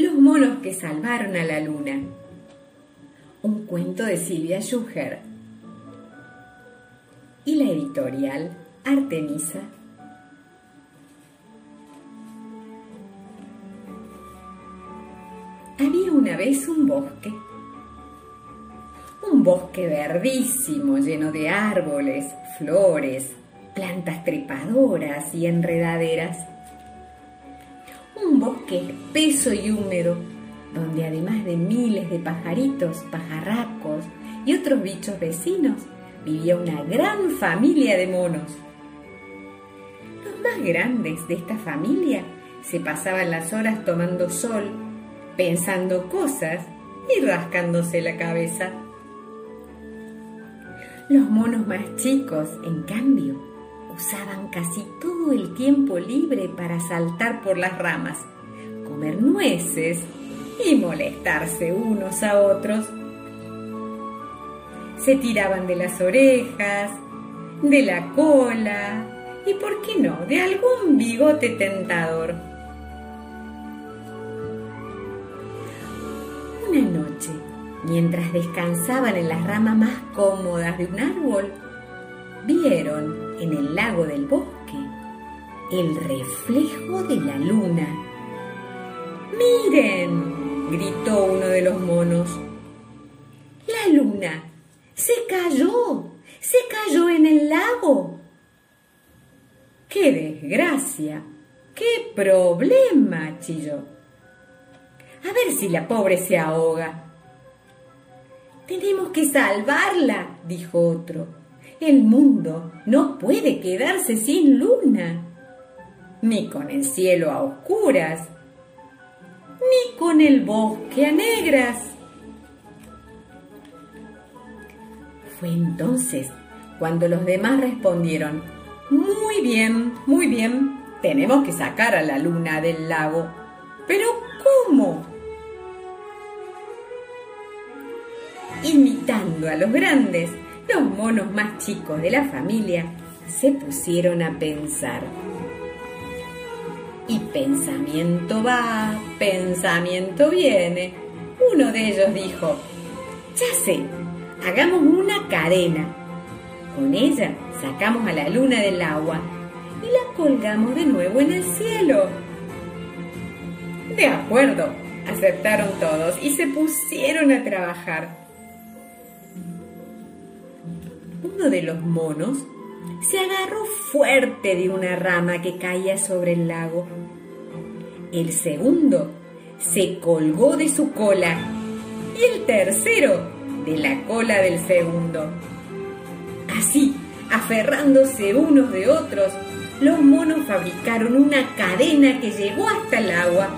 Los monos que salvaron a la luna. Un cuento de Silvia Schuher. Y la editorial Artemisa. Había una vez un bosque. Un bosque verdísimo, lleno de árboles, flores, plantas trepadoras y enredaderas un bosque espeso y húmedo, donde además de miles de pajaritos, pajarracos y otros bichos vecinos, vivía una gran familia de monos. Los más grandes de esta familia se pasaban las horas tomando sol, pensando cosas y rascándose la cabeza. Los monos más chicos, en cambio, usaban casi todo el tiempo libre para saltar por las ramas, comer nueces y molestarse unos a otros. Se tiraban de las orejas, de la cola y, ¿por qué no?, de algún bigote tentador. Una noche, mientras descansaban en las ramas más cómodas de un árbol, vieron en el lago del bosque el reflejo de la luna. ¡Miren! gritó uno de los monos. La luna se cayó, se cayó en el lago. ¡Qué desgracia! ¡Qué problema! chilló. A ver si la pobre se ahoga. Tenemos que salvarla, dijo otro. El mundo no puede quedarse sin luna, ni con el cielo a oscuras, ni con el bosque a negras. Fue entonces cuando los demás respondieron, muy bien, muy bien, tenemos que sacar a la luna del lago. Pero ¿cómo? Imitando a los grandes, los monos más chicos de la familia se pusieron a pensar. Y pensamiento va, pensamiento viene. Uno de ellos dijo, ya sé, hagamos una cadena. Con ella sacamos a la luna del agua y la colgamos de nuevo en el cielo. De acuerdo, aceptaron todos y se pusieron a trabajar uno de los monos se agarró fuerte de una rama que caía sobre el lago. El segundo se colgó de su cola y el tercero de la cola del segundo. Así, aferrándose unos de otros, los monos fabricaron una cadena que llegó hasta el agua.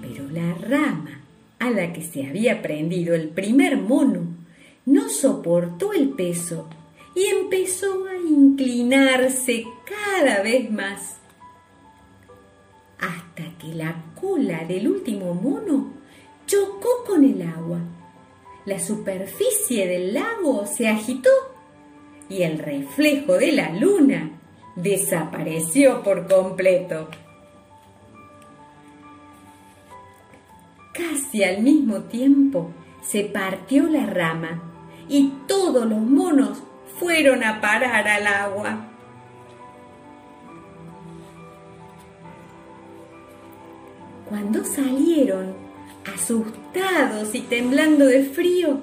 Pero la rama a la que se había prendido el primer mono no soportó el peso y empezó a inclinarse cada vez más, hasta que la cola del último mono chocó con el agua. La superficie del lago se agitó y el reflejo de la luna desapareció por completo. Casi al mismo tiempo se partió la rama y todos los monos fueron a parar al agua. Cuando salieron, asustados y temblando de frío,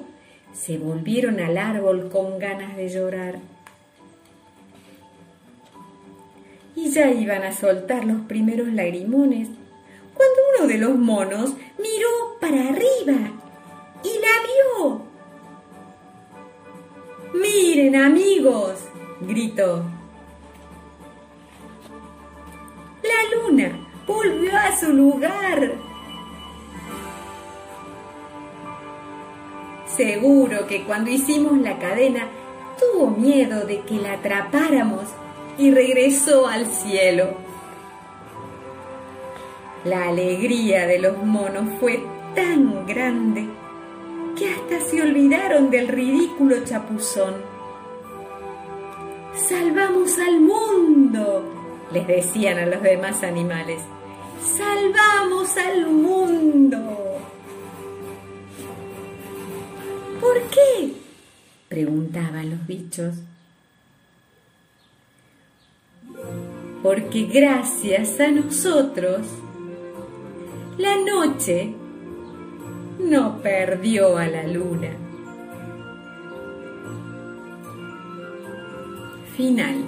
se volvieron al árbol con ganas de llorar. Y ya iban a soltar los primeros lagrimones cuando uno de los monos miró arriba y la vio. Miren amigos, gritó. La luna volvió a su lugar. Seguro que cuando hicimos la cadena tuvo miedo de que la atrapáramos y regresó al cielo. La alegría de los monos fue tan grande que hasta se olvidaron del ridículo chapuzón. ¡Salvamos al mundo! les decían a los demás animales. ¡Salvamos al mundo! ¿Por qué? preguntaban los bichos. Porque gracias a nosotros, la noche no perdió a la luna. Final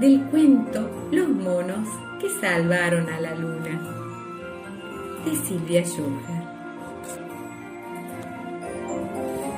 del cuento Los monos que salvaron a la luna de Silvia Schuher.